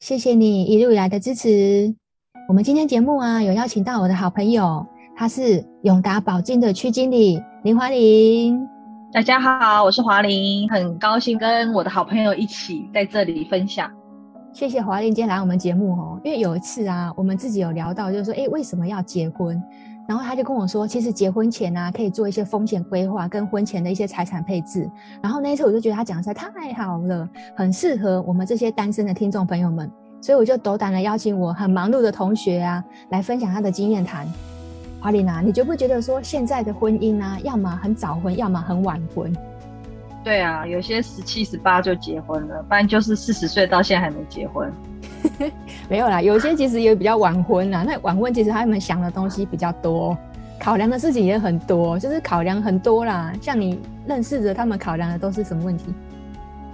谢谢你一路以来的支持。我们今天节目啊，有邀请到我的好朋友，他是永达保金的区经理林华玲。大家好，我是华玲，很高兴跟我的好朋友一起在这里分享。谢谢华玲今天来我们节目哦，因为有一次啊，我们自己有聊到，就是说，哎，为什么要结婚？然后他就跟我说，其实结婚前啊，可以做一些风险规划跟婚前的一些财产配置。然后那一次我就觉得他讲的实在太好了，很适合我们这些单身的听众朋友们，所以我就斗胆的邀请我很忙碌的同学啊，来分享他的经验谈。华丽娜，你觉不觉得说现在的婚姻啊，要么很早婚，要么很晚婚？对啊，有些十七、十八就结婚了，不然就是四十岁到现在还没结婚。没有啦，有些其实也比较晚婚啦。那晚婚其实他们想的东西比较多，考量的事情也很多，就是考量很多啦。像你认识的，他们考量的都是什么问题？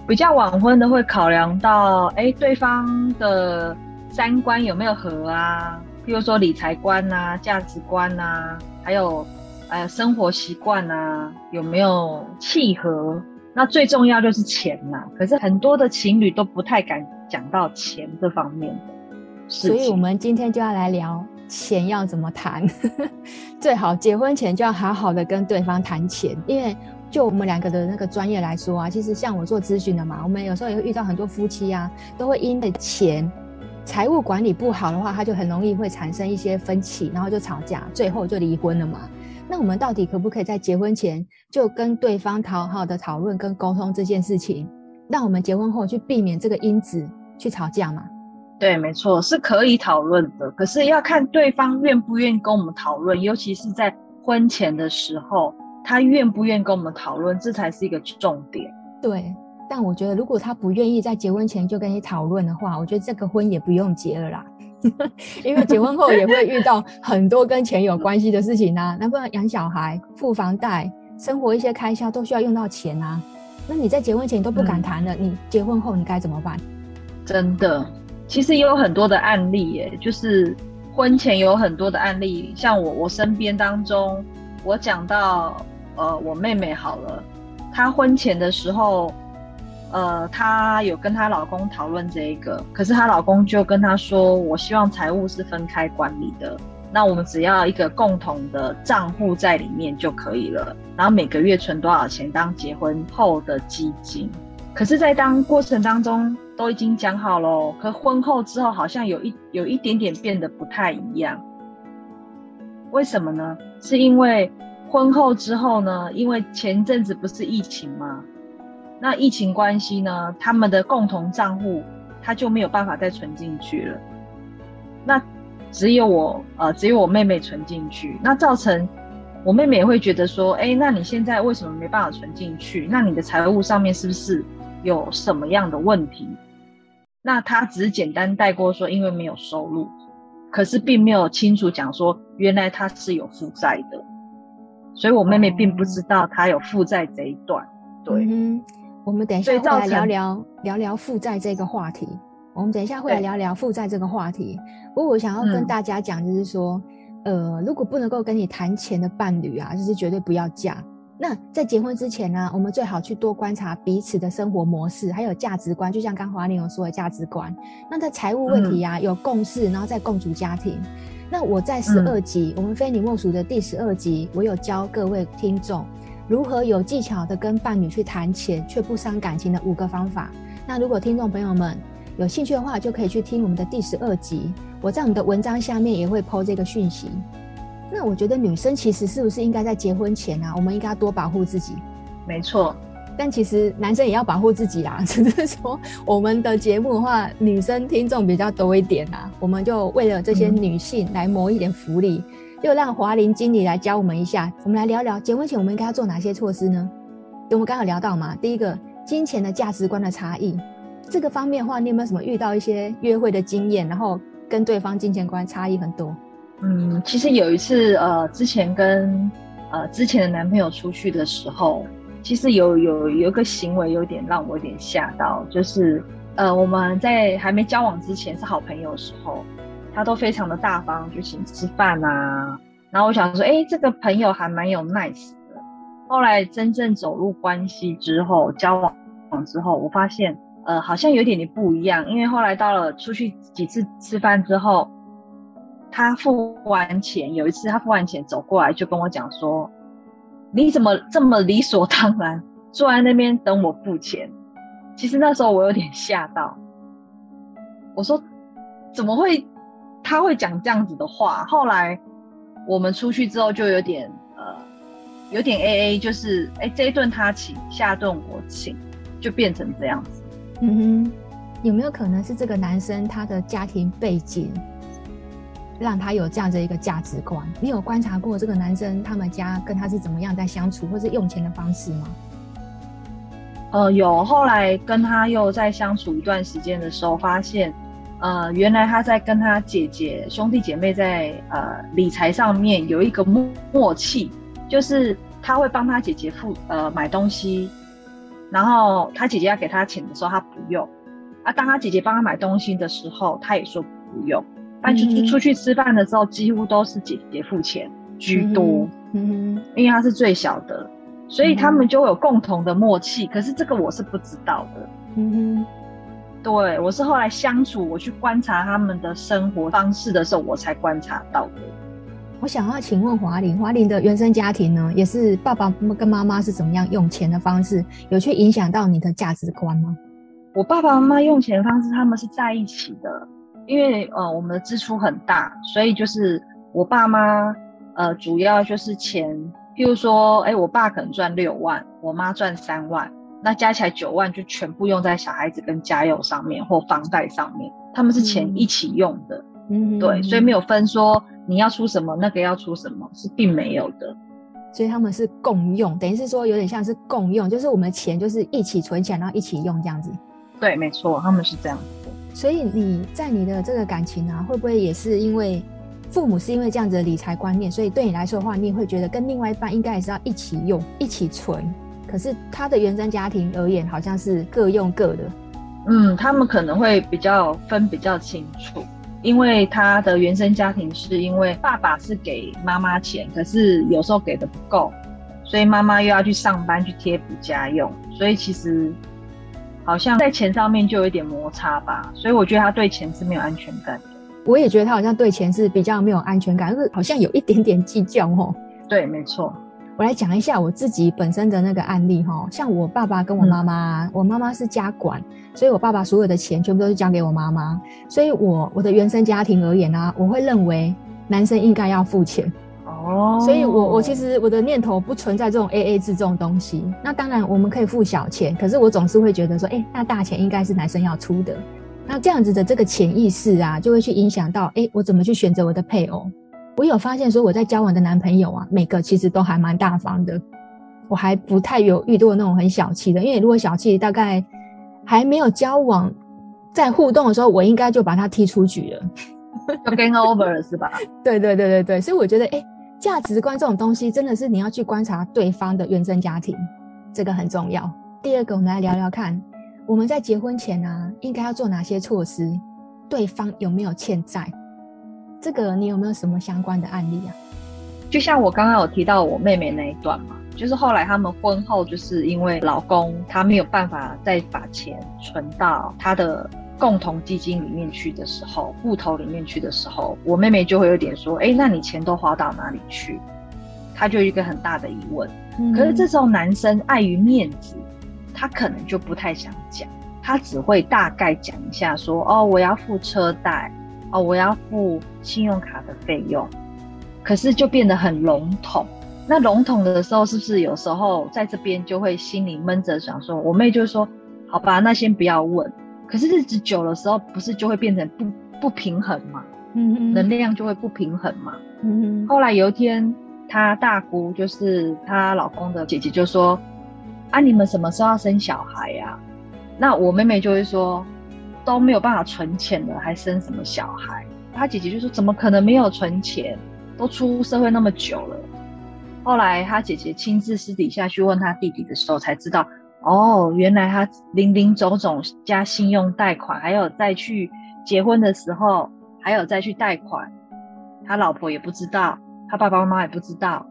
比较晚婚的会考量到，哎，对方的三观有没有合啊？譬如说理财观啊、价值观啊，还有呃生活习惯啊，有没有契合？那最重要就是钱呐。可是很多的情侣都不太敢。讲到钱这方面的，所以我们今天就要来聊钱要怎么谈。最好结婚前就要好好的跟对方谈钱，因为就我们两个的那个专业来说啊，其实像我做咨询的嘛，我们有时候也会遇到很多夫妻啊，都会因为钱财务管理不好的话，他就很容易会产生一些分歧，然后就吵架，最后就离婚了嘛。那我们到底可不可以在结婚前就跟对方讨好的讨论跟沟通这件事情？让我们结婚后去避免这个因子去吵架嘛？对，没错，是可以讨论的。可是要看对方愿不愿意跟我们讨论，尤其是在婚前的时候，他愿不愿意跟我们讨论，这才是一个重点。对，但我觉得如果他不愿意在结婚前就跟你讨论的话，我觉得这个婚也不用结了啦。因为结婚后也会遇到很多跟钱有关系的事情啊，那不然养小孩、付房贷、生活一些开销都需要用到钱啊。那你在结婚前都不敢谈了，嗯，你结婚后你该怎么办？真的，其实也有很多的案例耶，就是婚前有很多的案例，像我我身边当中，我讲到呃我妹妹好了，她婚前的时候，呃她有跟她老公讨论这一个，可是她老公就跟她说，我希望财务是分开管理的。那我们只要一个共同的账户在里面就可以了，然后每个月存多少钱当结婚后的基金。可是，在当过程当中都已经讲好了，可婚后之后好像有一有一点点变得不太一样。为什么呢？是因为婚后之后呢，因为前阵子不是疫情吗？那疫情关系呢，他们的共同账户他就没有办法再存进去了。那。只有我，呃，只有我妹妹存进去，那造成我妹妹也会觉得说，哎，那你现在为什么没办法存进去？那你的财务上面是不是有什么样的问题？那她只是简单带过说，因为没有收入，可是并没有清楚讲说，原来她是有负债的，所以我妹妹并不知道她有负债这一段。对，嗯，我们等一下再来聊聊聊聊负债这个话题。我们等一下会来聊聊负债这个话题。不过我想要跟大家讲，就是说，嗯，呃，如果不能够跟你谈钱的伴侣啊，就是绝对不要嫁。那在结婚之前呢，我们最好去多观察彼此的生活模式，还有价值观。就像刚华玲有说的价值观。那在财务问题啊，有共识，然后再共组家庭。那我在十二集，我们非你莫属的第十二集，我有教各位听众如何有技巧的跟伴侣去谈钱，却不伤感情的五个方法。那如果听众朋友们，有兴趣的话，就可以去听我们的第十二集。我在我们的文章下面也会 po 这个讯息。那我觉得女生其实是不是应该在结婚前啊，我们应该要多保护自己？没错。但其实男生也要保护自己啦。只是说我们的节目的话，女生听众比较多一点啊，我们就为了这些女性来谋一点福利，就让华林经理来教我们一下。我们来聊聊结婚前我们应该要做哪些措施呢？我们刚好聊到嘛，第一个，金钱的价值观的差异。这个方面的话，你有没有什么遇到一些约会的经验，然后跟对方金钱观差异很多？嗯，其实有一次，呃，之前跟呃之前的男朋友出去的时候，其实有有有一个行为有点让我有点吓到，就是呃我们在还没交往之前是好朋友的时候，他都非常的大方，就请吃饭啊。然后我想说，哎，这个朋友还蛮有 nice 的。后来真正走入关系之后，交往之后，我发现。呃，好像有点点不一样，因为后来到了出去几次吃饭之后，他付完钱，有一次他付完钱走过来就跟我讲说：“你怎么这么理所当然坐在那边等我付钱？”其实那时候我有点吓到，我说：“怎么会？他会讲这样子的话？”后来我们出去之后就有点呃，有点 AA，就是哎这一顿他请，下顿我请，就变成这样子。嗯哼，有没有可能是这个男生他的家庭背景让他有这样的一个价值观？你有观察过这个男生他们家跟他是怎么样在相处，或是用钱的方式吗？呃，有。后来跟他又在相处一段时间的时候，发现，呃，原来他在跟他姐姐兄弟姐妹在呃理财上面有一个默默契，就是他会帮他姐姐付呃买东西。然后他姐姐要给他钱的时候，他不用啊。当他姐姐帮他买东西的时候，他也说不用。但出出去吃饭的时候，几乎都是姐姐付钱居多。嗯，因为他是最小的，所以他们就有共同的默契。可是这个我是不知道的。嗯哼，对，我是后来相处，我去观察他们的生活方式的时候，我才观察到的。我想要请问华玲，华玲的原生家庭呢，也是爸爸跟妈妈是怎么样用钱的方式，有去影响到你的价值观吗？我爸爸妈妈用钱的方式，他们是在一起的，因为呃我们的支出很大，所以就是我爸妈呃主要就是钱，譬如说，哎，我爸可能赚六万，我妈赚三万，那加起来九万就全部用在小孩子跟家用上面或房贷上面，他们是钱一起用的，嗯，对，所以没有分说。你要出什么，那个要出什么，是并没有的，所以他们是共用，等于是说有点像是共用，就是我们的钱就是一起存起来，然后一起用这样子。对，没错，他们是这样子的。所以你在你的这个感情啊，会不会也是因为父母是因为这样子的理财观念，所以对你来说的话，你也会觉得跟另外一半应该也是要一起用、一起存。可是他的原生家庭而言，好像是各用各的。嗯，他们可能会比较分比较清楚。因为他的原生家庭是因为爸爸是给妈妈钱，可是有时候给的不够，所以妈妈又要去上班去贴补家用，所以其实好像在钱上面就有一点摩擦吧。所以我觉得他对钱是没有安全感的。我也觉得他好像对钱是比较没有安全感，就是好像有一点点计较哦。对，没错。我来讲一下我自己本身的那个案例哈，像我爸爸跟我妈妈，嗯、我妈妈是家管，所以我爸爸所有的钱全部都是交给我妈妈，所以我我的原生家庭而言呢、啊，我会认为男生应该要付钱哦，所以我我其实我的念头不存在这种 AA 制这种东西。那当然我们可以付小钱，可是我总是会觉得说，哎、欸，那大钱应该是男生要出的。那这样子的这个潜意识啊，就会去影响到，哎、欸，我怎么去选择我的配偶。我有发现说我在交往的男朋友啊，每个其实都还蛮大方的，我还不太有遇到那种很小气的，因为如果小气，大概还没有交往，在互动的时候，我应该就把他踢出局了，就 game over 了是吧？对对对对对，所以我觉得，哎，价值观这种东西真的是你要去观察对方的原生家庭，这个很重要。第二个，我们来聊聊看，我们在结婚前啊，应该要做哪些措施？对方有没有欠债？这个你有没有什么相关的案例啊？就像我刚刚有提到我妹妹那一段嘛，就是后来他们婚后，就是因为老公他没有办法再把钱存到他的共同基金里面去的时候，户头里面去的时候，我妹妹就会有点说：“哎，那你钱都花到哪里去？”她就一个很大的疑问。嗯。可是这时候男生碍于面子，他可能就不太想讲，他只会大概讲一下说：“哦，我要付车贷。”哦，我要付信用卡的费用，可是就变得很笼统。那笼统的时候，是不是有时候在这边就会心里闷着想说，我妹就说，好吧，那先不要问。可是日子久的时候，不是就会变成不不平衡嘛？嗯嗯，能量就会不平衡嘛？嗯哼。后来有一天，她大姑就是她老公的姐姐就说，啊，你们什么时候要生小孩呀？那我妹妹就会说都没有办法存钱了，还生什么小孩？他姐姐就说怎么可能没有存钱？都出社会那么久了。后来他姐姐亲自私底下去问他弟弟的时候，才知道哦，原来他林林总总加信用贷款，还有再去结婚的时候，还有再去贷款，他老婆也不知道，他爸爸妈妈也不知道，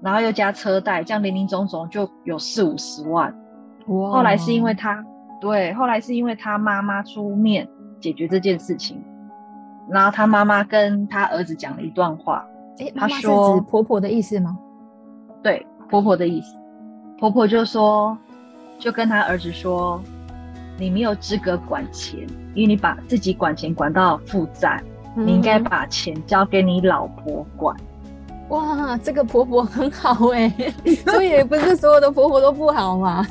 然后又加车贷，这样林林总总就有四五十万。哇！后来是因为他。对，后来是因为他妈妈出面解决这件事情，然后他妈妈跟他儿子讲了一段话。诶，妈妈是指婆婆的意思吗？对，婆婆的意思。婆婆就说，就跟他儿子说，你没有资格管钱，因为你把自己管钱管到负债，嗯、你应该把钱交给你老婆管。哇，这个婆婆很好哎，所以也不是所有的婆婆都不好嘛。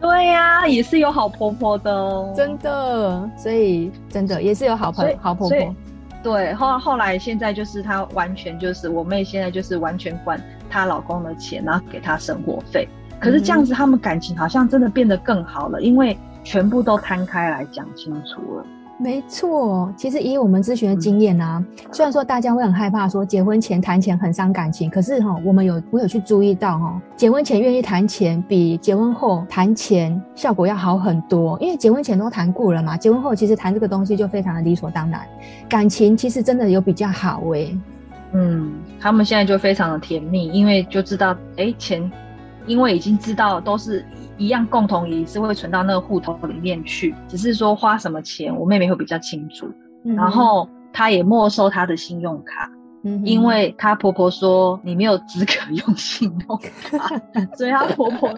对呀、啊，也是有好婆婆的哦，真的，所以真的也是有好朋好婆婆。对，后后来现在就是她完全就是我妹，现在就是完全管她老公的钱，然后给她生活费。可是这样子，他们感情好像真的变得更好了，因为全部都摊开来讲清楚了。没错，其实以我们咨询的经验啊，嗯、虽然说大家会很害怕说结婚前谈钱很伤感情，可是哈，我们有我有去注意到哈，结婚前愿意谈钱比结婚后谈钱效果要好很多，因为结婚前都谈过了嘛，结婚后其实谈这个东西就非常的理所当然，感情其实真的有比较好诶、欸。嗯，他们现在就非常的甜蜜，因为就知道哎、欸、钱，因为已经知道都是。一样共同也是会存到那个户头里面去，只是说花什么钱，我妹妹会比较清楚。嗯、然后她也没收她的信用卡，嗯、因为她婆婆说你没有资格用信用卡，所以她婆婆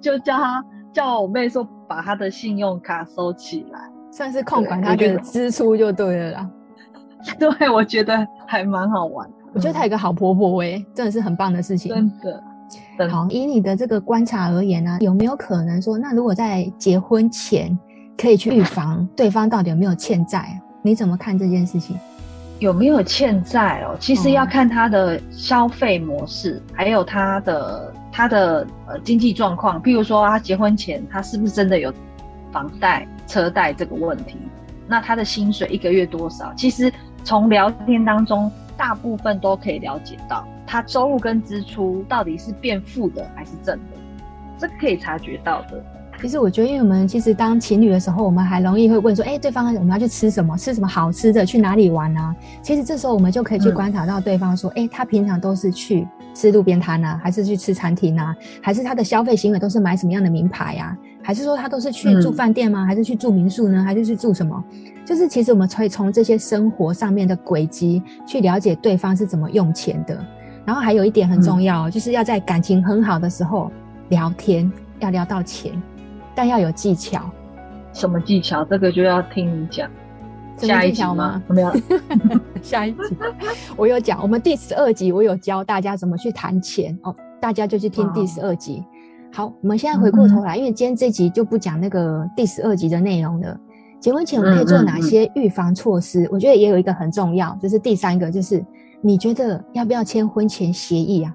就叫她叫我妹说把她的信用卡收起来，算是控管她的支出就对了啦。对，我觉得还蛮好玩。我觉得她有个好婆婆哎、欸，真的是很棒的事情。真的。好，以你的这个观察而言呢、啊，有没有可能说，那如果在结婚前可以去预防对方到底有没有欠债？你怎么看这件事情？有没有欠债哦？其实要看他的消费模式，嗯、还有他的他的呃经济状况。譬如说，他结婚前他是不是真的有房贷、车贷这个问题？那他的薪水一个月多少？其实从聊天当中，大部分都可以了解到。他收入跟支出到底是变负的还是正的，这个可以察觉到的。其实我觉得，因为我们其实当情侣的时候，我们还容易会问说：“哎，对方我们要去吃什么？吃什么好吃的？去哪里玩啊？”其实这时候我们就可以去观察到对方说：“哎、嗯，他平常都是去吃路边摊啊，还是去吃餐厅啊？还是他的消费行为都是买什么样的名牌啊？还是说他都是去住饭店吗？还是去住民宿呢？还是去住什么？就是其实我们可以从这些生活上面的轨迹去了解对方是怎么用钱的。”然后还有一点很重要，嗯、就是要在感情很好的时候聊天，要聊到钱，但要有技巧。什么技巧？这个就要听你讲。下一集吗？没有。下一集我有讲，我们第十二集我有教大家怎么去谈钱哦，大家就去听第十二集。好，我们现在回过头来，嗯、因为今天这集就不讲那个第十二集的内容了。结婚前我们可以做哪些预防措施？嗯嗯嗯、我觉得也有一个很重要，就是第三个，就是。你觉得要不要签婚前协议啊？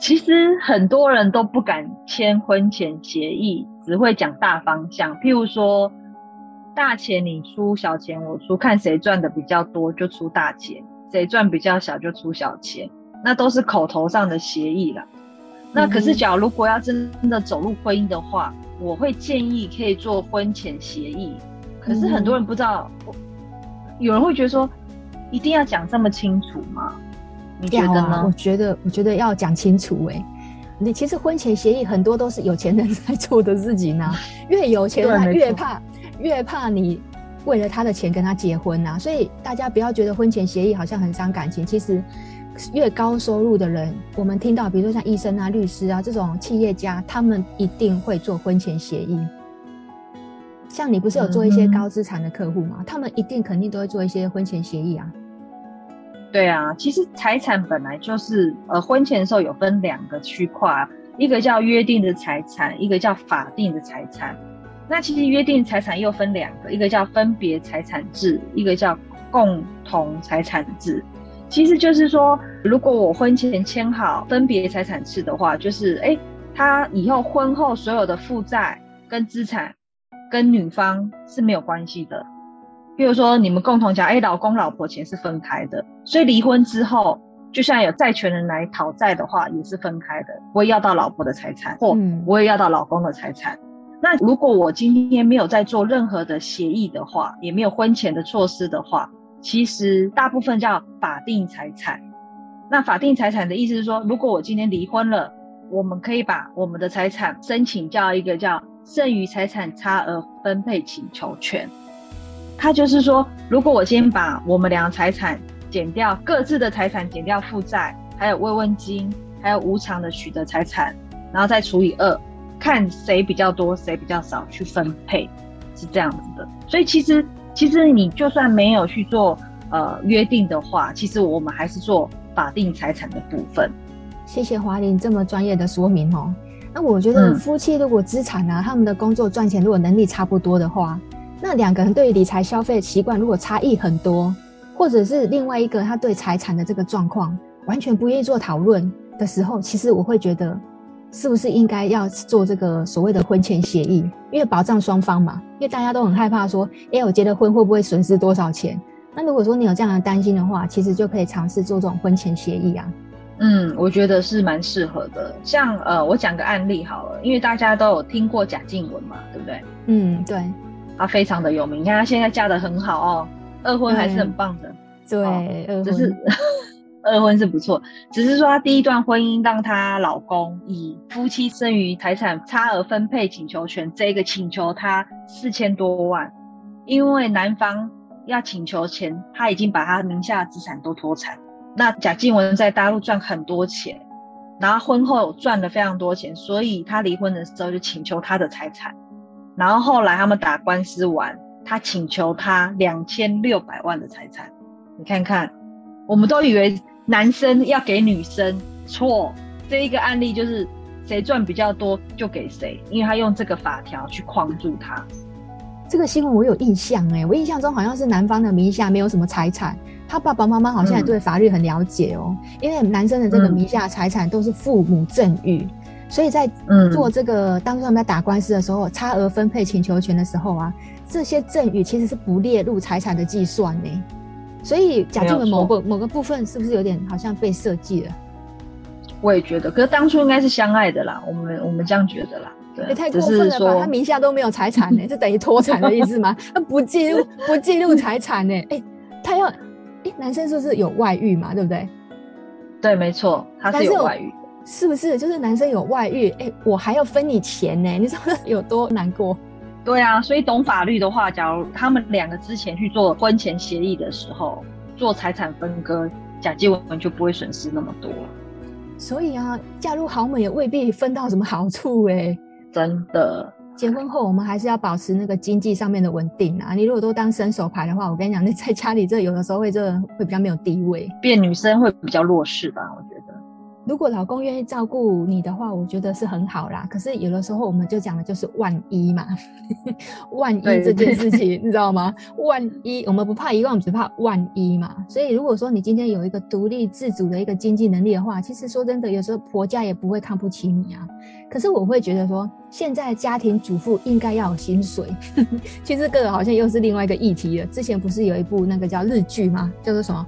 其实很多人都不敢签婚前协议，只会讲大方向。譬如说，大钱你出，小钱我出，看谁赚的比较多就出大钱，谁赚比较小就出小钱，那都是口头上的协议了。那可是，假如如果要真的走入婚姻的话，我会建议可以做婚前协议。可是很多人不知道，有人会觉得说。一定要讲这么清楚吗？你觉得呢？啊、我觉得，我觉得要讲清楚、欸。哎，你其实婚前协议很多都是有钱人在做的事情呢。越有钱他越怕，越怕你为了他的钱跟他结婚呐。所以大家不要觉得婚前协议好像很伤感情。其实越高收入的人，我们听到，比如说像医生啊、律师啊这种企业家，他们一定会做婚前协议。像你不是有做一些高资产的客户吗？嗯、他们一定肯定都会做一些婚前协议啊。对啊，其实财产本来就是，呃，婚前的时候有分两个区块，一个叫约定的财产，一个叫法定的财产。那其实约定财产又分两个，一个叫分别财产制，一个叫共同财产制。其实就是说，如果我婚前签好分别财产制的话，就是，哎，他以后婚后所有的负债跟资产跟女方是没有关系的。比如说你们共同讲，哎，老公老婆钱是分开的，所以离婚之后，就像有债权人来讨债的话，也是分开的，我也要到老婆的财产，或我也要到老公的财产。嗯。那如果我今天没有在做任何的协议的话，也没有婚前的措施的话，其实大部分叫法定财产。那法定财产的意思是说，如果我今天离婚了，我们可以把我们的财产申请叫一个叫剩余财产差额分配请求权。它就是说，如果我先把我们两个财产减掉各自的财产，减掉负债，还有慰问金，还有无偿的取得财产，然后再除以二。看谁比较多，谁比较少去分配，是这样子的。所以其实，其实你就算没有去做呃约定的话，其实我们还是做法定财产的部分。谢谢华玲这么专业的说明哦。那我觉得夫妻如果资产啊，嗯、他们的工作赚钱如果能力差不多的话，那两个人对于理财消费习惯如果差异很多，或者是另外一个他对财产的这个状况完全不愿意做讨论的时候，其实我会觉得。是不是应该要做这个所谓的婚前协议？因为保障双方嘛，因为大家都很害怕说，哎、欸，我结了婚会不会损失多少钱？那如果说你有这样的担心的话，其实就可以尝试做这种婚前协议啊。嗯，我觉得是蛮适合的。像呃，我讲个案例好了，因为大家都有听过贾静雯嘛，对不对？嗯，对。她非常的有名，你看她现在嫁的很好哦，二婚还是很棒的。对，哦、只是。二婚是不错，只是说她第一段婚姻让她老公以夫妻剩余财产差额分配请求权这个请求她四千多万，因为男方要请求钱，他已经把他名下的资产都脱产。那贾静雯在大陆赚很多钱，然后婚后赚了非常多钱，所以他离婚的时候就请求他的财产，然后后来他们打官司完，他请求他两千六百万的财产。你看看，我们都以为。男生要给女生错，这一个案例就是谁赚比较多就给谁，因为他用这个法条去框住他。这个新闻我有印象哎，我印象中好像是男方的名下没有什么财产，他爸爸妈妈好像也对法律很了解哦，嗯、因为男生的这个名下财产都是父母赠与，所以在做这个当初他们在打官司的时候，差额分配请求权的时候啊，这些赠与其实是不列入财产的计算呢。所以贾静雯某个某个部分是不是有点好像被设计了？我也觉得，可是当初应该是相爱的啦，我们我们这样觉得啦。对，也太过分了吧？他名下都没有财产呢，是等于脱产的意思吗？他不记录不记录财产呢？哎、欸，他要男生是不是有外遇嘛？对不对？对，没错，他是有外遇，是不是？就是男生有外遇，哎、欸，我还要分你钱呢？你知道 有多难过？对啊，所以懂法律的话，假如他们两个之前去做婚前协议的时候，做财产分割，贾静雯就不会损失那么多。所以啊，嫁入豪门也未必分到什么好处哎、欸。真的，结婚后我们还是要保持那个经济上面的稳定啊。你如果都当伸手牌的话，我跟你讲，那 在家里这有的时候会这会比较没有地位，变女生会比较弱势吧？我觉得。如果老公愿意照顾你的话，我觉得是很好啦。可是有的时候我们就讲的就是万一嘛，万一这件事情你知道吗？万一我们不怕一万，我们只怕万一嘛。所以如果说你今天有一个独立自主的一个经济能力的话，其实说真的，有时候婆家也不会看不起你啊。可是我会觉得说，现在家庭主妇应该要有薪水。其实这个好像又是另外一个议题了。之前不是有一部那个叫日剧吗？叫做什么？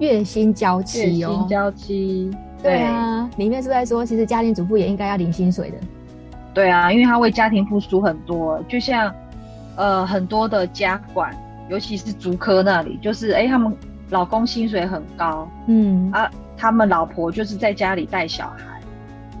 月薪娇妻哦。月薪娇妻。对啊，里面是在说，其实家庭主妇也应该要领薪水的。对啊，因为他为家庭付出很多，就像呃很多的家管，尤其是竹科那里，就是哎他们老公薪水很高，嗯啊，他们老婆就是在家里带小孩，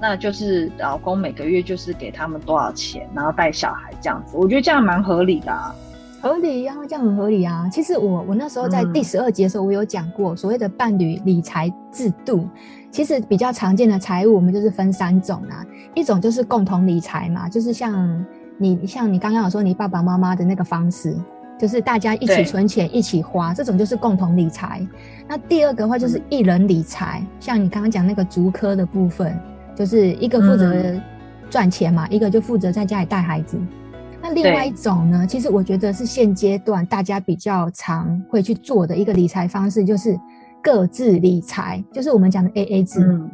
那就是老公每个月就是给他们多少钱，然后带小孩这样子，我觉得这样蛮合理的啊。合理呀、啊，这样很合理啊。其实我我那时候在第十二节的时候，我有讲过、嗯、所谓的伴侣理财制度。其实比较常见的财务，我们就是分三种啊。一种就是共同理财嘛，就是像你像你刚刚有说你爸爸妈妈的那个方式，就是大家一起存钱一起花，这种就是共同理财。那第二个的话就是一人理财，嗯、像你刚刚讲那个足科的部分，就是一个负责赚钱嘛，嗯、一个就负责在家里带孩子。那另外一种呢，其实我觉得是现阶段大家比较常会去做的一个理财方式，就是。各自理财，就是我们讲的 AA 制。嗯，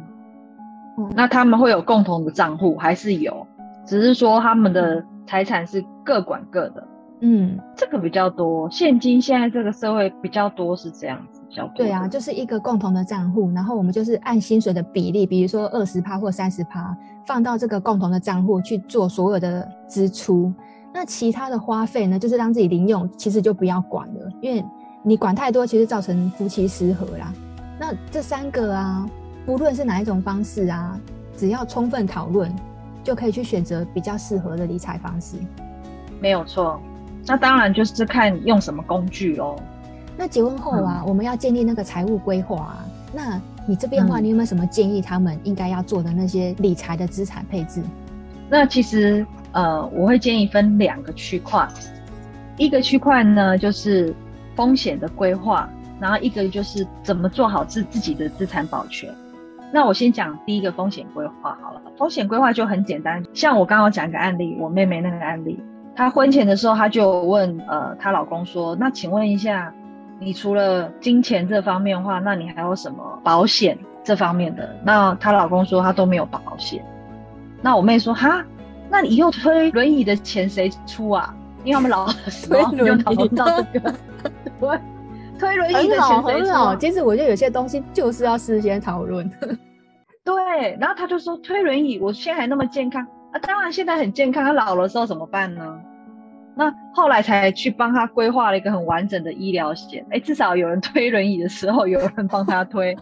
嗯，那他们会有共同的账户还是有？只是说他们的财产是各管各的。嗯，这个比较多，现今现在这个社会比较多是这样子，比较多。对啊，就是一个共同的账户，然后我们就是按薪水的比例，比如说二十趴或三十趴，放到这个共同的账户去做所有的支出。那其他的花费呢，就是让自己零用，其实就不要管了，因为你管太多，其实造成夫妻失和啦。那这三个啊，不论是哪一种方式啊，只要充分讨论，就可以去选择比较适合的理财方式。没有错。那当然就是看用什么工具喽。那结婚后啊，嗯、我们要建立那个财务规划啊。那你这边的话，你有没有什么建议？他们应该要做的那些理财的资产配置？那其实呃，我会建议分两个区块，一个区块呢就是风险的规划，然后一个就是怎么做好自自己的资产保全。那我先讲第一个风险规划好了。风险规划就很简单，像我刚刚讲一个案例，我妹妹那个案例。她婚前的时候，她就问呃，她老公说：“那请问一下，你除了金钱这方面的话，那你还有什么保险这方面的？”那她老公说他都没有保险。那我妹说：“哈，那你以后推轮椅的钱谁出啊？因为他们老的时候就讨论到这个。对，推轮椅的钱谁？很好，其实我觉得有些东西就是要事先讨论。对，然后他就说推轮椅，我现在还那么健康。”啊，当然现在很健康，他老了之后怎么办呢？那后来才去帮他规划了一个很完整的医疗险，哎，至少有人推轮椅的时候有人帮他推，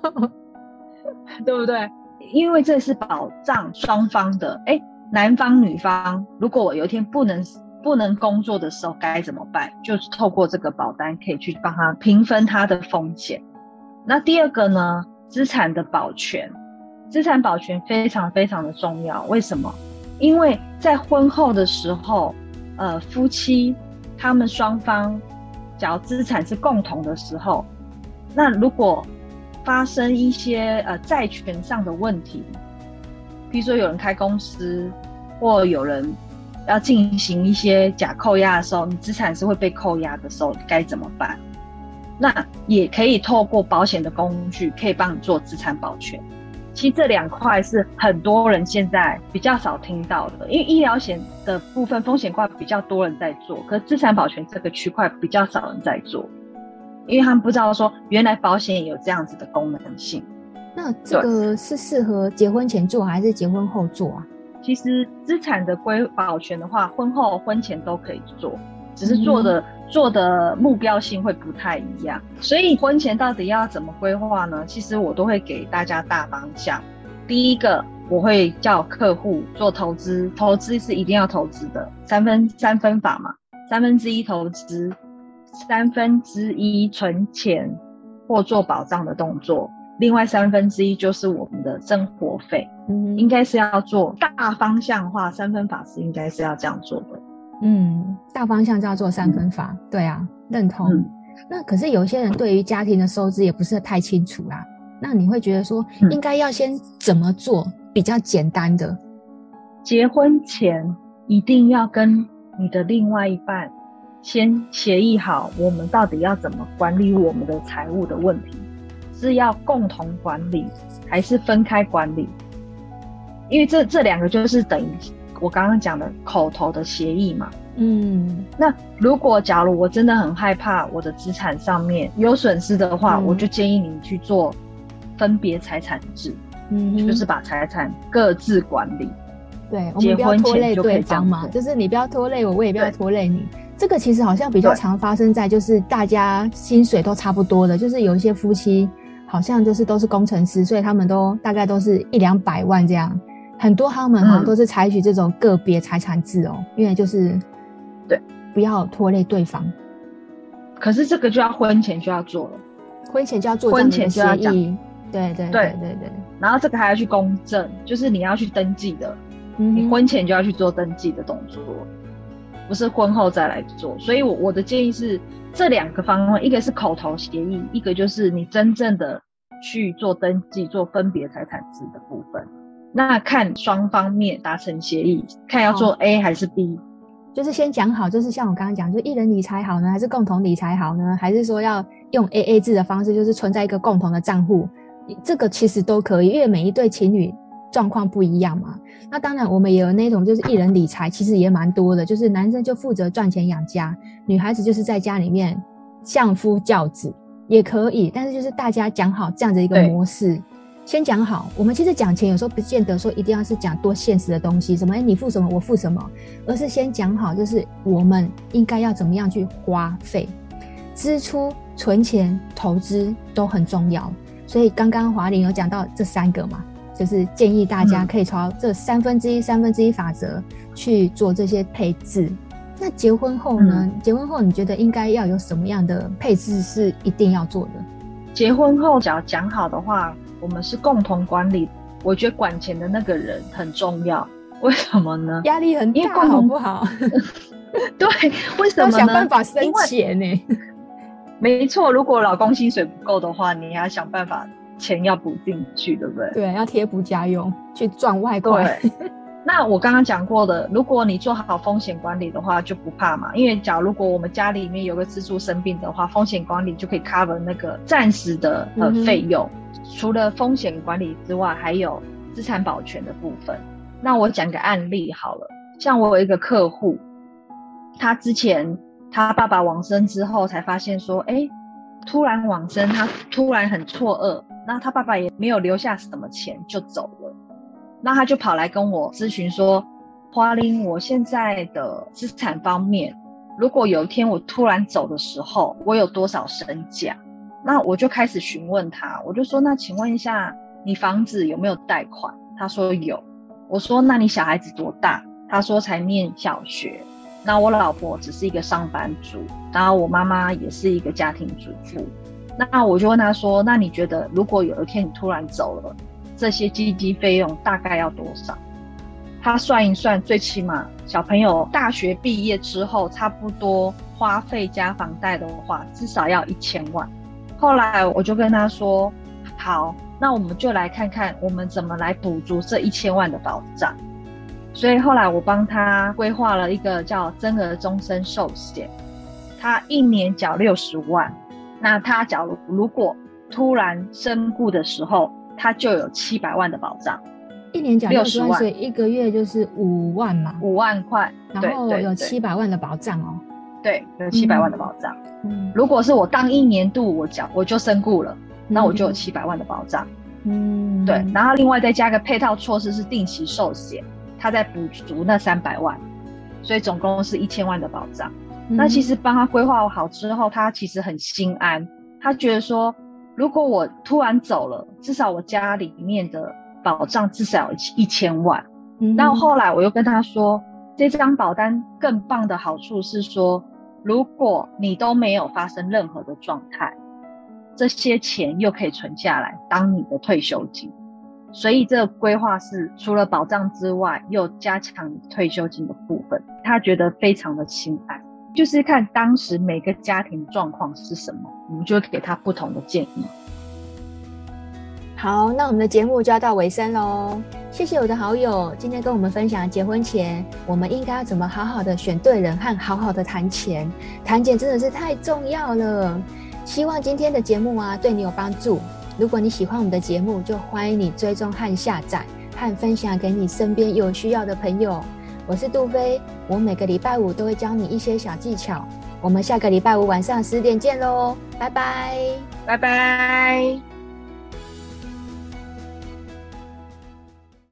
对不对？因为这是保障双方的，哎，男方女方，如果我有一天不能不能工作的时候该怎么办？就是透过这个保单可以去帮他平分他的风险。那第二个呢，资产的保全，资产保全非常非常的重要，为什么？因为在婚后的时候，呃，夫妻他们双方，假如资产是共同的时候，那如果发生一些呃债权上的问题，比如说有人开公司，或有人要进行一些假扣押的时候，你资产是会被扣押的时候，该怎么办？那也可以透过保险的工具，可以帮你做资产保全。其实这两块是很多人现在比较少听到的，因为医疗险的部分风险块比较多人在做，可是资产保全这个区块比较少人在做，因为他们不知道说原来保险也有这样子的功能性。那这个是适合结婚前做还是结婚后做啊？其实资产的规保全的话，婚后婚前都可以做。只是做的、嗯、做的目标性会不太一样，所以婚前到底要怎么规划呢？其实我都会给大家大方向。第一个，我会叫客户做投资，投资是一定要投资的，三分三分法嘛，三分之一投资，三分之一存钱或做保障的动作，另外三分之一就是我们的生活费。嗯，应该是要做大方向化，三分法是应该是要这样做的。嗯，大方向叫做三分法，嗯、对啊，认同。嗯、那可是有些人对于家庭的收支也不是太清楚啦。那你会觉得说，应该要先怎么做比较简单的？结婚前一定要跟你的另外一半先协议好，我们到底要怎么管理我们的财务的问题，是要共同管理还是分开管理？因为这这两个就是等于。我刚刚讲的口头的协议嘛，嗯，那如果假如我真的很害怕我的资产上面有损失的话，嗯、我就建议你去做分别财产制，嗯，就是把财产各自管理。对，我们不要拖累对方嘛，就是你不要拖累我，我也不要拖累你。这个其实好像比较常发生在就是大家薪水都差不多的，就是有一些夫妻好像就是都是工程师，所以他们都大概都是一两百万这样。很多他们好像都是采取这种个别财产制哦，嗯、因为就是对，不要拖累对方。可是这个就要婚前就要做了，婚前就要做，婚前就要讲，对对对对对。然后这个还要去公证，就是你要去登记的，嗯、你婚前就要去做登记的动作，不是婚后再来做。所以我我的建议是这两个方面，一个是口头协议，一个就是你真正的去做登记，做分别财产制的部分。那看双方面达成协议，看要做 A 还是 B，就是先讲好，就是像我刚刚讲，就一人理财好呢，还是共同理财好呢？还是说要用 AA 制的方式，就是存在一个共同的账户？这个其实都可以，因为每一对情侣状况不一样嘛。那当然，我们也有那种就是一人理财，其实也蛮多的，就是男生就负责赚钱养家，女孩子就是在家里面相夫教子也可以。但是就是大家讲好这样的一个模式。先讲好，我们其实讲钱有时候不见得说一定要是讲多现实的东西，什么诶你付什么我付什么，而是先讲好，就是我们应该要怎么样去花费、支出、存钱、投资都很重要。所以刚刚华玲有讲到这三个嘛，就是建议大家可以朝这三分之一、三分之一法则去做这些配置。那结婚后呢？嗯、结婚后你觉得应该要有什么样的配置是一定要做的？结婚后只要讲好的话。我们是共同管理，我觉得管钱的那个人很重要。为什么呢？压力很大，因为共同不好。对，为什么想办法生钱呢？没错，如果老公薪水不够的话，你要想办法钱要补进去，对不对？对，要贴补家用，去赚外快。那我刚刚讲过的，如果你做好风险管理的话，就不怕嘛。因为假如果我们家里面有个支柱生病的话，风险管理就可以 cover 那个暂时的呃费用。嗯除了风险管理之外，还有资产保全的部分。那我讲个案例好了，像我有一个客户，他之前他爸爸往生之后，才发现说，哎、欸，突然往生，他突然很错愕，那他爸爸也没有留下什么钱就走了，那他就跑来跟我咨询说，花玲，我现在的资产方面，如果有一天我突然走的时候，我有多少身价？那我就开始询问他，我就说：“那请问一下，你房子有没有贷款？”他说有。我说：“那你小孩子多大？”他说：“才念小学。”那我老婆只是一个上班族，然后我妈妈也是一个家庭主妇。那我就问他说：“那你觉得，如果有一天你突然走了，这些基金费用大概要多少？”他算一算，最起码小朋友大学毕业之后，差不多花费加房贷的话，至少要一千万。后来我就跟他说：“好，那我们就来看看我们怎么来补足这一千万的保障。”所以后来我帮他规划了一个叫增额终身寿险，他一年缴六十万，那他假如如果突然身故的时候，他就有七百万的保障。一年缴六十万，所以一个月就是五万嘛，五万块，然后有七百万的保障哦。对，有七百万的保障。嗯，如果是我当一年度我缴，我就身故了，那我就有七百万的保障。嗯，对，然后另外再加个配套措施是定期寿险，他再补足那三百万，所以总共是一千万的保障。嗯，那其实帮他规划好之后，他其实很心安，他觉得说，如果我突然走了，至少我家里面的保障至少有一千万。嗯，然后后来我又跟他说，这张保单更棒的好处是说。如果你都没有发生任何的状态，这些钱又可以存下来当你的退休金，所以这个规划是除了保障之外，又加强退休金的部分，他觉得非常的心安。就是看当时每个家庭状况是什么，我们就会给他不同的建议。好，那我们的节目就要到尾声喽。谢谢我的好友今天跟我们分享结婚前我们应该要怎么好好的选对人和好好的谈钱。谈钱真的是太重要了。希望今天的节目啊对你有帮助。如果你喜欢我们的节目，就欢迎你追踪和下载，和分享给你身边有需要的朋友。我是杜飞，我每个礼拜五都会教你一些小技巧。我们下个礼拜五晚上十点见喽，拜拜，拜拜。